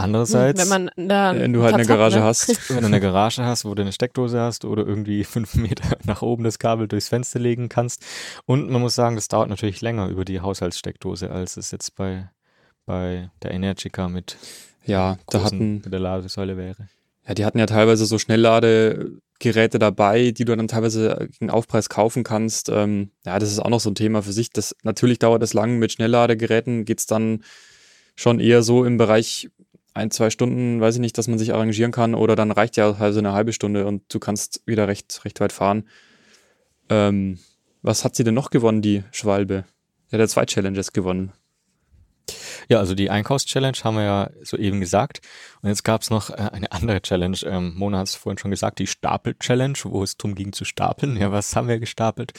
Andererseits, wenn man da Wenn du halt eine Garage hat, ne? hast. wenn du eine Garage hast, wo du eine Steckdose hast oder irgendwie fünf Meter nach oben das Kabel durchs Fenster legen kannst. Und man muss sagen, das dauert natürlich länger über die Haushaltssteckdose, als es jetzt bei, bei der Energica mit, Ja, da großen, hatten, mit der Ladesäule wäre. Ja, die hatten ja teilweise so Schnellladegeräte dabei, die du dann teilweise gegen Aufpreis kaufen kannst. Ähm, ja, das ist auch noch so ein Thema für sich. Das, natürlich dauert es lang. Mit Schnellladegeräten geht's dann schon eher so im Bereich ein, zwei Stunden, weiß ich nicht, dass man sich arrangieren kann oder dann reicht ja also eine halbe Stunde und du kannst wieder recht, recht weit fahren. Ähm, was hat sie denn noch gewonnen, die Schwalbe? Ja, der zwei Challenges gewonnen. Ja, also die Einkaufschallenge haben wir ja soeben gesagt. Und jetzt gab's noch äh, eine andere Challenge. Ähm, Mona hat es vorhin schon gesagt, die Stapel-Challenge, wo es darum ging zu stapeln. Ja, was haben wir gestapelt?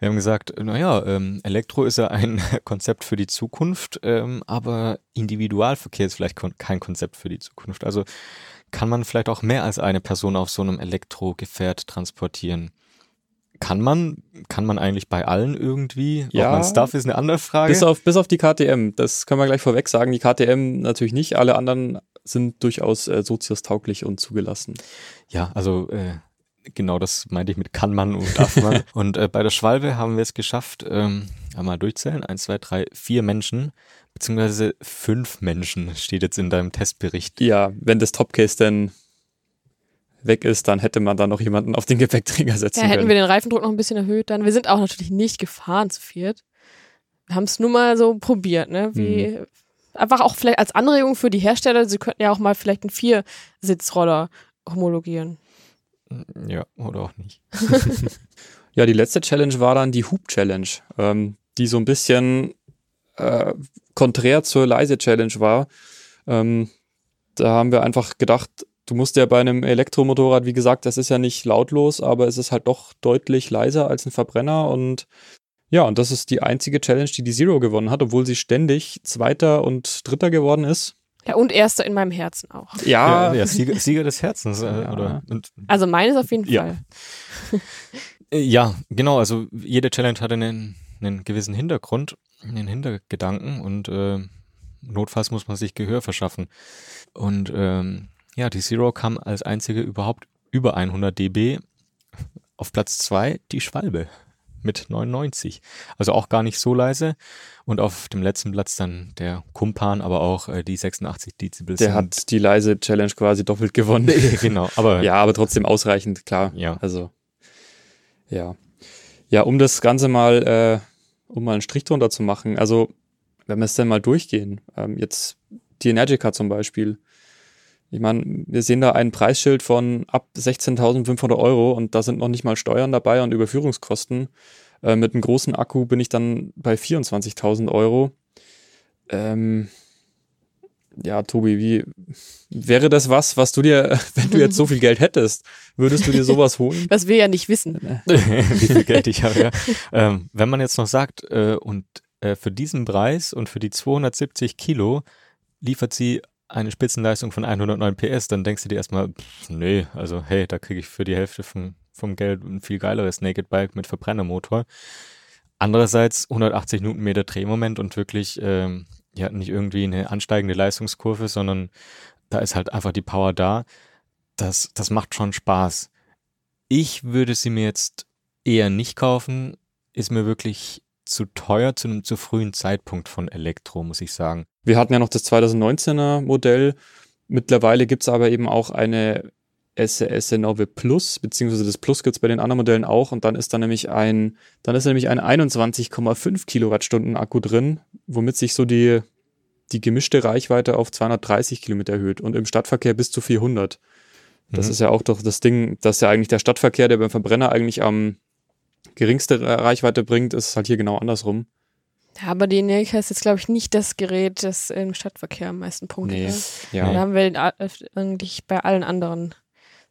Wir haben gesagt, naja, ähm, Elektro ist ja ein Konzept für die Zukunft, ähm, aber Individualverkehr ist vielleicht kon kein Konzept für die Zukunft. Also kann man vielleicht auch mehr als eine Person auf so einem Elektrogefährt transportieren. Kann man, kann man eigentlich bei allen irgendwie? Ja. Ob man es darf, ist eine andere Frage. Bis auf, bis auf die KTM, das können wir gleich vorweg sagen. Die KTM natürlich nicht, alle anderen sind durchaus äh, soziustauglich und zugelassen. Ja, also äh, genau das meinte ich mit kann man und darf man. und äh, bei der Schwalbe haben wir es geschafft, ähm, einmal durchzählen, eins, zwei, drei, vier Menschen, beziehungsweise fünf Menschen, steht jetzt in deinem Testbericht. Ja, wenn das Topcase denn weg ist, dann hätte man da noch jemanden auf den Gepäckträger setzen Ja, hätten können. wir den Reifendruck noch ein bisschen erhöht dann. Wir sind auch natürlich nicht gefahren zu viert. Wir haben es nur mal so probiert, ne? Wie Mhm. einfach auch vielleicht als Anregung für die Hersteller, sie könnten ja auch mal vielleicht einen Viersitzroller homologieren. Ja, oder auch nicht. Ja, die letzte Challenge war dann die Hoop Challenge, ähm, die so ein bisschen äh, konträr zur leise Challenge war. Ähm, da haben wir einfach gedacht, du musst ja bei einem Elektromotorrad, wie gesagt, das ist ja nicht lautlos, aber es ist halt doch deutlich leiser als ein Verbrenner und ja, und das ist die einzige Challenge, die die Zero gewonnen hat, obwohl sie ständig Zweiter und Dritter geworden ist. Ja, und erster in meinem Herzen auch. Ja, ja, ja Sieger, Sieger des Herzens. Äh, Ja. oder, und, Also meines auf jeden Ja. Fall. äh, ja, genau, also jede Challenge hatte einen, einen gewissen Hintergrund, einen Hintergedanken und äh, notfalls muss man sich Gehör verschaffen. Und ähm, ja, die Zero kam als einzige überhaupt über 100 dB. Auf Platz zwei die Schwalbe mit 99. Also auch gar nicht so leise. Und auf dem letzten Platz dann der Kumpan, aber auch äh, die 86 Dezibel. der hat die leise Challenge quasi doppelt gewonnen. genau, aber Ja, aber trotzdem ausreichend, klar. Ja. Also, ja. Ja, um das Ganze mal, äh, um mal einen Strich drunter zu machen, also, wenn wir es denn mal durchgehen, ähm, jetzt die Energica zum Beispiel. Ich meine, wir sehen da ein Preisschild von ab 16.500 Euro und da sind noch nicht mal Steuern dabei und Überführungskosten. Äh, mit einem großen Akku bin ich dann bei 24.000 Euro. Ähm, ja, Tobi, wie wäre das was, was du dir, wenn du jetzt so viel Geld hättest, würdest du dir sowas holen? Was wir ja nicht wissen. wie viel Geld ich habe. Ja. Ähm, wenn man jetzt noch sagt, äh, und äh, für diesen Preis und für die 270 Kilo liefert sie eine Spitzenleistung von 109 PS, dann denkst du dir erstmal, pff, nee, also hey, da kriege ich für die Hälfte vom, vom Geld ein viel geileres Naked Bike mit Verbrennermotor. Andererseits 180 Newtonmeter Drehmoment und wirklich ähm, ja nicht irgendwie eine ansteigende Leistungskurve, sondern da ist halt einfach die Power da. Das, das macht schon Spaß. Ich würde sie mir jetzt eher nicht kaufen, ist mir wirklich zu teuer zu einem zu frühen Zeitpunkt von Elektro, muss ich sagen. Wir hatten ja noch das 2019er Modell. Mittlerweile gibt es aber eben auch eine SES Nove Plus, beziehungsweise das Plus gibt es bei den anderen Modellen auch. Und dann ist da nämlich ein, dann ist nämlich ein 21,5 Kilowattstunden Akku drin, womit sich so die, die gemischte Reichweite auf 230 Kilometer erhöht und im Stadtverkehr bis zu 400. Das mhm. ist ja auch doch das Ding, dass ja eigentlich der Stadtverkehr, der beim Verbrenner eigentlich am geringste Reichweite bringt, ist halt hier genau andersrum. Ja, aber die Nelka ist jetzt, glaube ich, nicht das Gerät, das im Stadtverkehr am meisten Punkte nee, Ja. Da haben wir eigentlich bei allen anderen,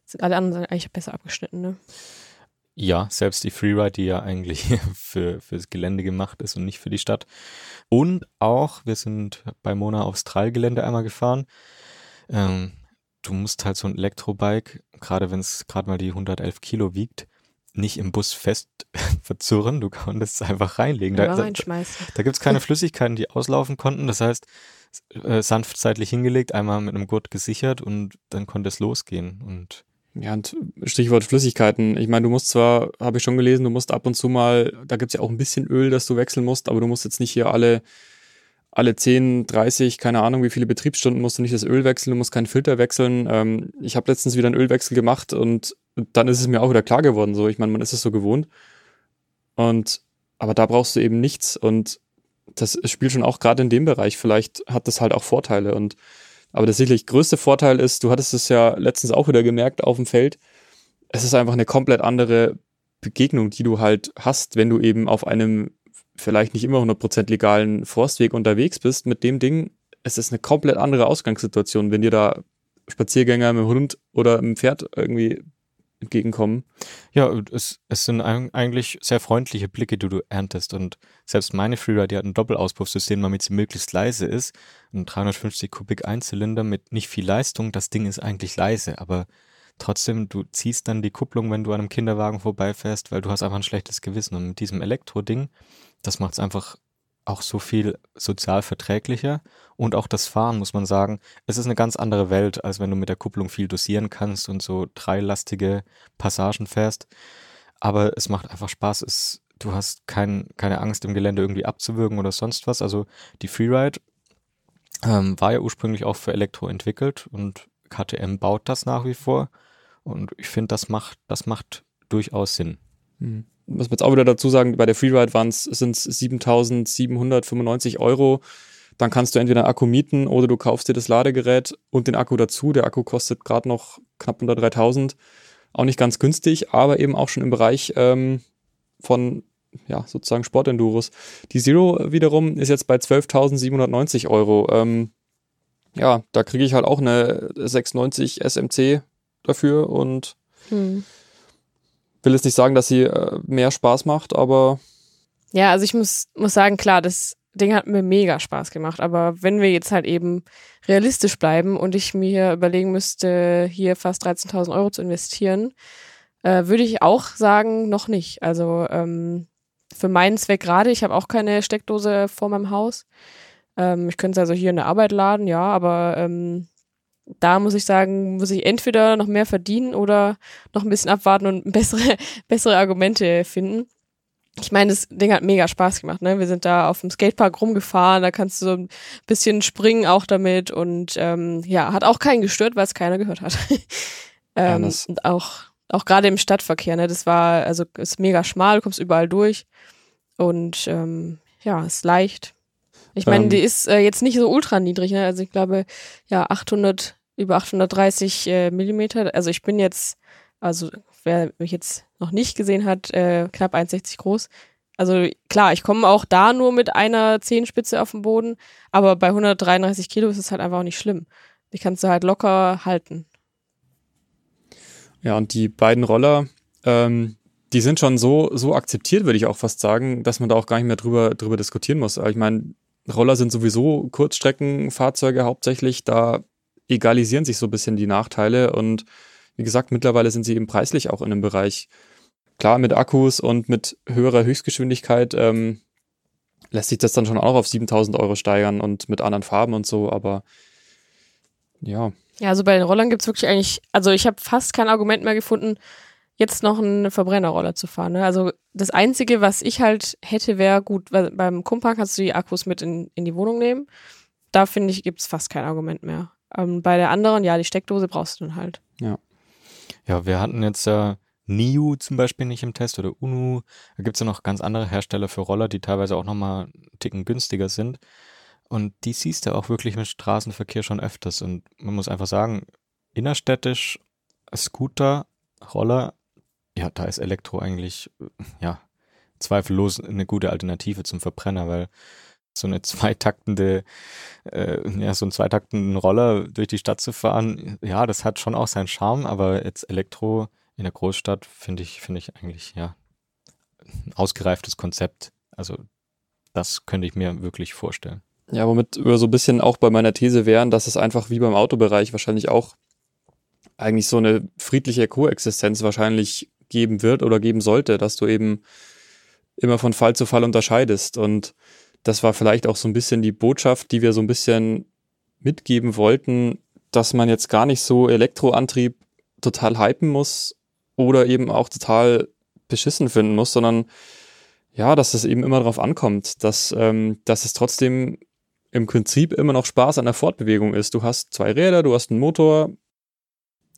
sind alle anderen eigentlich besser abgeschnitten, ne? Ja, selbst die Freeride, die ja eigentlich für fürs Gelände gemacht ist und nicht für die Stadt. Und auch, wir sind bei Mona aufs Trailgelände einmal gefahren. Ähm, du musst halt so ein Elektrobike, gerade wenn es gerade mal die 111 Kilo wiegt, nicht im Bus fest verzurren, du konntest es einfach reinlegen. Da, da, da, gibt es keine Flüssigkeiten, die auslaufen konnten. Das heißt, äh, sanft seitlich hingelegt, einmal mit einem Gurt gesichert und dann konnte es losgehen. Und ja, und Stichwort Flüssigkeiten. Ich meine, du musst zwar, habe ich schon gelesen, du musst ab und zu mal, da gibt es ja auch ein bisschen Öl, das du wechseln musst, aber du musst jetzt nicht hier alle alle 10, 30, keine Ahnung, wie viele Betriebsstunden musst du nicht das Öl wechseln, du musst keinen Filter wechseln. Ähm, ich habe letztens wieder einen Ölwechsel gemacht und dann ist es mir auch wieder klar geworden. So, ich meine, man ist es so gewohnt. Und aber da brauchst du eben nichts und das spielt schon auch gerade in dem Bereich. Vielleicht hat das halt auch Vorteile und aber der sicherlich größte Vorteil ist, du hattest es ja letztens auch wieder gemerkt auf dem Feld. Es ist einfach eine komplett andere Begegnung, die du halt hast, wenn du eben auf einem vielleicht nicht immer 100% legalen Forstweg unterwegs bist, mit dem Ding, es ist eine komplett andere Ausgangssituation, wenn dir da Spaziergänger mit dem Hund oder mit dem Pferd irgendwie entgegenkommen. Ja, es, es sind eigentlich sehr freundliche Blicke, die du erntest. Und selbst meine Freeride, die hat ein Doppelauspuffsystem, damit sie möglichst leise ist. Ein 350 Kubik Einzylinder mit nicht viel Leistung. Das Ding ist eigentlich leise, aber trotzdem, du ziehst dann die Kupplung, wenn du an einem Kinderwagen vorbeifährst, weil du hast einfach ein schlechtes Gewissen. Und mit diesem Elektro-Ding das macht es einfach auch so viel sozial verträglicher und auch das Fahren, muss man sagen. Es ist eine ganz andere Welt, als wenn du mit der Kupplung viel dosieren kannst und so dreilastige Passagen fährst. Aber es macht einfach Spaß. Es, du hast kein, keine Angst, im Gelände irgendwie abzuwürgen oder sonst was. Also die Freeride ähm, war ja ursprünglich auch für Elektro entwickelt und KTM baut das nach wie vor. Und ich finde, das macht, das macht durchaus Sinn. Mhm muss man jetzt auch wieder dazu sagen, bei der Freeride waren es sind 7.795 Euro. Dann kannst du entweder einen Akku mieten oder du kaufst dir das Ladegerät und den Akku dazu. Der Akku kostet gerade noch knapp unter 3.000. Auch nicht ganz günstig, aber eben auch schon im Bereich ähm, von ja, sozusagen Sportenduros. Die Zero wiederum ist jetzt bei 12.790 Euro. Ähm, ja, da kriege ich halt auch eine 690 SMC dafür und hm will jetzt nicht sagen, dass sie äh, mehr Spaß macht, aber. Ja, also ich muss, muss sagen, klar, das Ding hat mir mega Spaß gemacht. Aber wenn wir jetzt halt eben realistisch bleiben und ich mir überlegen müsste, hier fast 13.000 Euro zu investieren, äh, würde ich auch sagen, noch nicht. Also ähm, für meinen Zweck gerade, ich habe auch keine Steckdose vor meinem Haus. Ähm, ich könnte es also hier in der Arbeit laden, ja, aber ähm, da muss ich sagen, muss ich entweder noch mehr verdienen oder noch ein bisschen abwarten und bessere, bessere Argumente finden. Ich meine, das Ding hat mega Spaß gemacht. Ne? Wir sind da auf dem Skatepark rumgefahren, da kannst du so ein bisschen springen auch damit und ähm, ja, hat auch keinen gestört, weil es keiner gehört hat. ähm, ja, und auch, auch gerade im Stadtverkehr, ne? das war, also ist mega schmal, du kommst überall durch und ähm, ja, ist leicht. Ich meine, ähm, die ist äh, jetzt nicht so ultra niedrig, ne? also ich glaube, ja, 800 über 830 äh, Millimeter. Also ich bin jetzt, also wer mich jetzt noch nicht gesehen hat, äh, knapp 1,60 groß. Also klar, ich komme auch da nur mit einer Zehenspitze auf dem Boden, aber bei 133 Kilo ist es halt einfach auch nicht schlimm. Die kannst du halt locker halten. Ja, und die beiden Roller, ähm, die sind schon so, so akzeptiert, würde ich auch fast sagen, dass man da auch gar nicht mehr drüber, drüber diskutieren muss. Aber ich meine, Roller sind sowieso Kurzstreckenfahrzeuge hauptsächlich. Da egalisieren sich so ein bisschen die Nachteile und wie gesagt, mittlerweile sind sie eben preislich auch in einem Bereich. Klar, mit Akkus und mit höherer Höchstgeschwindigkeit ähm, lässt sich das dann schon auch auf 7000 Euro steigern und mit anderen Farben und so, aber ja. Ja, also bei den Rollern gibt's wirklich eigentlich, also ich habe fast kein Argument mehr gefunden, jetzt noch einen Verbrennerroller zu fahren. Ne? Also das Einzige, was ich halt hätte, wäre gut, weil beim Kumpa kannst du die Akkus mit in, in die Wohnung nehmen. Da finde ich, gibt's fast kein Argument mehr. Ähm, bei der anderen, ja, die Steckdose brauchst du dann halt. Ja. Ja, wir hatten jetzt äh, NIU zum Beispiel nicht im Test oder UNU. Da gibt's ja noch ganz andere Hersteller für Roller, die teilweise auch nochmal einen Ticken günstiger sind. Und die siehst du auch wirklich im Straßenverkehr schon öfters. Und man muss einfach sagen, innerstädtisch Scooter, Roller, ja, da ist Elektro eigentlich, ja, zweifellos eine gute Alternative zum Verbrenner, weil so eine zweitaktende, äh, ja, so einen zweitaktenden Roller durch die Stadt zu fahren, ja, das hat schon auch seinen Charme, aber jetzt Elektro in der Großstadt finde ich, finde ich eigentlich, ja, ein ausgereiftes Konzept. Also, das könnte ich mir wirklich vorstellen. Ja, womit wir so ein bisschen auch bei meiner These wären, dass es einfach wie beim Autobereich wahrscheinlich auch eigentlich so eine friedliche Koexistenz wahrscheinlich geben wird oder geben sollte, dass du eben immer von Fall zu Fall unterscheidest. Und das war vielleicht auch so ein bisschen die Botschaft, die wir so ein bisschen mitgeben wollten, dass man jetzt gar nicht so Elektroantrieb total hypen muss oder eben auch total beschissen finden muss, sondern ja, dass es eben immer darauf ankommt, dass, ähm, dass es trotzdem im Prinzip immer noch Spaß an der Fortbewegung ist. Du hast zwei Räder, du hast einen Motor.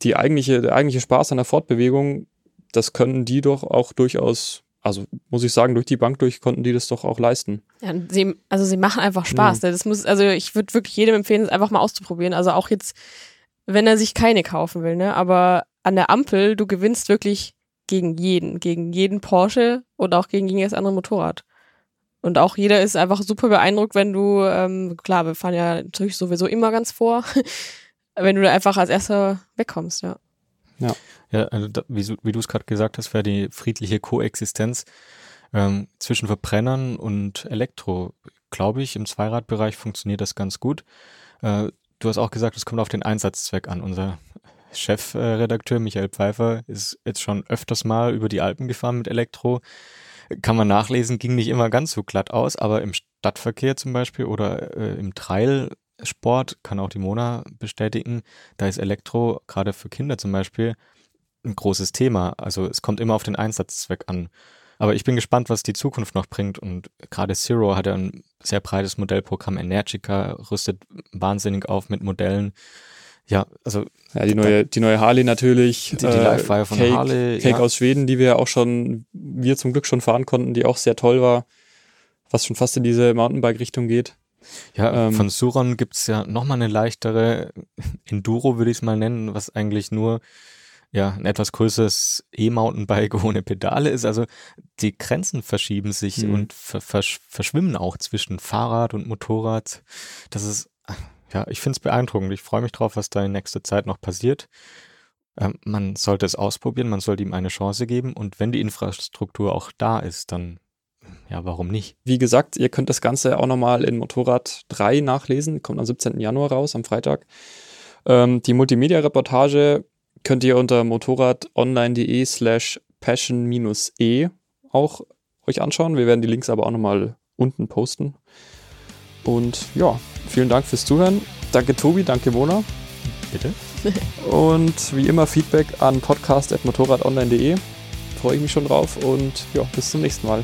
Die eigentliche, der eigentliche Spaß an der Fortbewegung, das können die doch auch durchaus, also muss ich sagen, durch die Bank durch konnten die das doch auch leisten. Ja, sie, also sie machen einfach Spaß. Ja. Ne? Das muss, also ich würde wirklich jedem empfehlen, es einfach mal auszuprobieren. Also auch jetzt, wenn er sich keine kaufen will, ne? Aber an der Ampel, du gewinnst wirklich gegen jeden, gegen jeden Porsche und auch gegen jedes andere Motorrad. Und auch jeder ist einfach super beeindruckt, wenn du, ähm, klar, wir fahren ja natürlich sowieso immer ganz vor, wenn du da einfach als erster wegkommst, ja. Ja, also da, wie, wie du es gerade gesagt hast, wäre die friedliche Koexistenz ähm, zwischen Verbrennern und Elektro, glaube ich, im Zweiradbereich funktioniert das ganz gut. Äh, du hast auch gesagt, es kommt auf den Einsatzzweck an. Unser Chefredakteur Michael Pfeiffer ist jetzt schon öfters mal über die Alpen gefahren mit Elektro. Kann man nachlesen, ging nicht immer ganz so glatt aus, aber im Stadtverkehr zum Beispiel oder äh, im Trailsport, kann auch die Mona bestätigen, da ist Elektro gerade für Kinder zum Beispiel ein großes Thema. Also es kommt immer auf den Einsatzzweck an. Aber ich bin gespannt, was die Zukunft noch bringt. Und gerade Zero hat ja ein sehr breites Modellprogramm. Energica rüstet wahnsinnig auf mit Modellen. Ja, also Ja, die neue, die neue Harley natürlich. Die- die Livewire von Cake, Harley, Cake ja. aus Schweden, die wir auch schon, wir zum Glück schon fahren konnten, die auch sehr toll war, was schon fast in diese Mountainbike-Richtung geht. Ja, Ähm, von Suron gibt's ja nochmal eine leichtere Enduro, würde ich es mal nennen, was eigentlich nur ja, ein etwas größeres E-Mountainbike ohne Pedale ist. Also die Grenzen verschieben sich Mhm. und ver versch verschwimmen auch zwischen Fahrrad und Motorrad. Das ist, ja, ich finde es beeindruckend. Ich freue mich drauf, was da in nächster Zeit noch passiert. Ähm, man sollte es ausprobieren, man sollte ihm eine Chance geben und wenn die Infrastruktur auch da ist, dann ja, warum nicht? Wie gesagt, ihr könnt das Ganze auch nochmal in Motorrad 3 nachlesen, kommt am 17. Januar raus, am Freitag. Ähm, die Multimedia-Reportage könnt ihr unter motorradonline.de slash passion-e auch euch anschauen. Wir werden die Links aber auch nochmal unten posten. Und ja, vielen Dank fürs Zuhören. Danke Tobi, danke Mona. Bitte? Und wie immer Feedback an podcast.motorradonline.de. Freue ich mich schon drauf und ja, bis zum nächsten Mal.